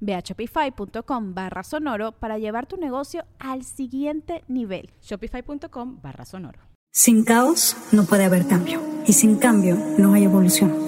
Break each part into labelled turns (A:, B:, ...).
A: Ve a shopify.com barra sonoro para llevar tu negocio al siguiente nivel.
B: Shopify.com barra sonoro.
C: Sin caos no puede haber cambio y sin cambio no hay evolución.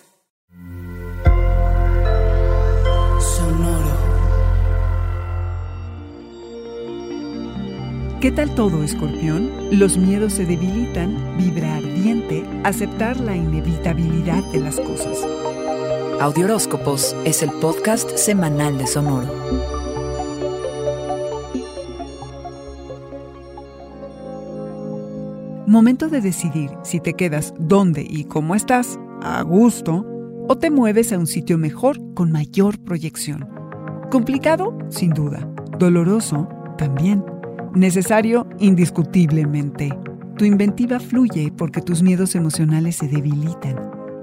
D: ¿Qué tal todo, escorpión? Los miedos se debilitan, vibra ardiente, aceptar la inevitabilidad de las cosas.
E: Audioróscopos es el podcast semanal de Sonoro.
D: Momento de decidir si te quedas dónde y cómo estás, a gusto, o te mueves a un sitio mejor con mayor proyección. Complicado, sin duda. Doloroso, también. Necesario indiscutiblemente. Tu inventiva fluye porque tus miedos emocionales se debilitan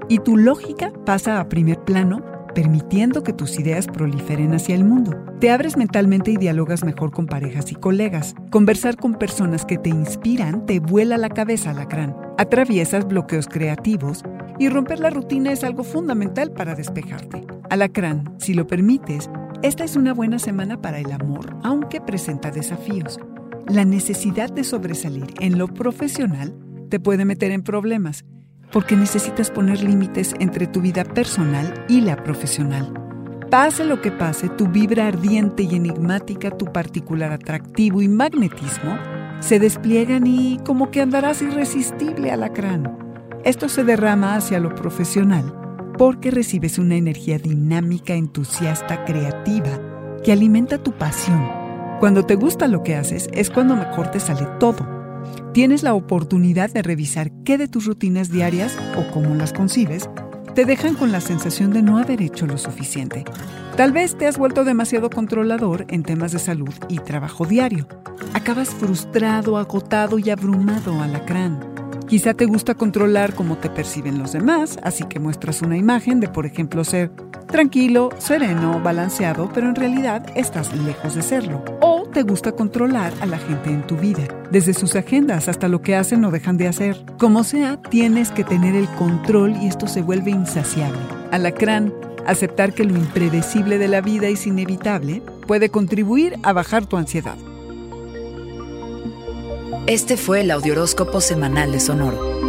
D: y tu lógica pasa a primer plano permitiendo que tus ideas proliferen hacia el mundo. Te abres mentalmente y dialogas mejor con parejas y colegas. Conversar con personas que te inspiran te vuela la cabeza, lacrán. Atraviesas bloqueos creativos y romper la rutina es algo fundamental para despejarte. Alacrán, si lo permites, esta es una buena semana para el amor, aunque presenta desafíos. La necesidad de sobresalir en lo profesional te puede meter en problemas, porque necesitas poner límites entre tu vida personal y la profesional. Pase lo que pase, tu vibra ardiente y enigmática, tu particular atractivo y magnetismo se despliegan y como que andarás irresistible alacrán. Esto se derrama hacia lo profesional porque recibes una energía dinámica, entusiasta, creativa, que alimenta tu pasión cuando te gusta lo que haces es cuando mejor te sale todo. Tienes la oportunidad de revisar qué de tus rutinas diarias o cómo las concibes te dejan con la sensación de no haber hecho lo suficiente. Tal vez te has vuelto demasiado controlador en temas de salud y trabajo diario. Acabas frustrado, agotado y abrumado, alacrán. Quizá te gusta controlar cómo te perciben los demás, así que muestras una imagen de, por ejemplo, ser tranquilo, sereno, balanceado, pero en realidad estás lejos de serlo. O te gusta controlar a la gente en tu vida, desde sus agendas hasta lo que hacen o dejan de hacer. Como sea, tienes que tener el control y esto se vuelve insaciable. Alacrán, aceptar que lo impredecible de la vida es inevitable puede contribuir a bajar tu ansiedad.
E: Este fue el Audioróscopo Semanal de Sonoro.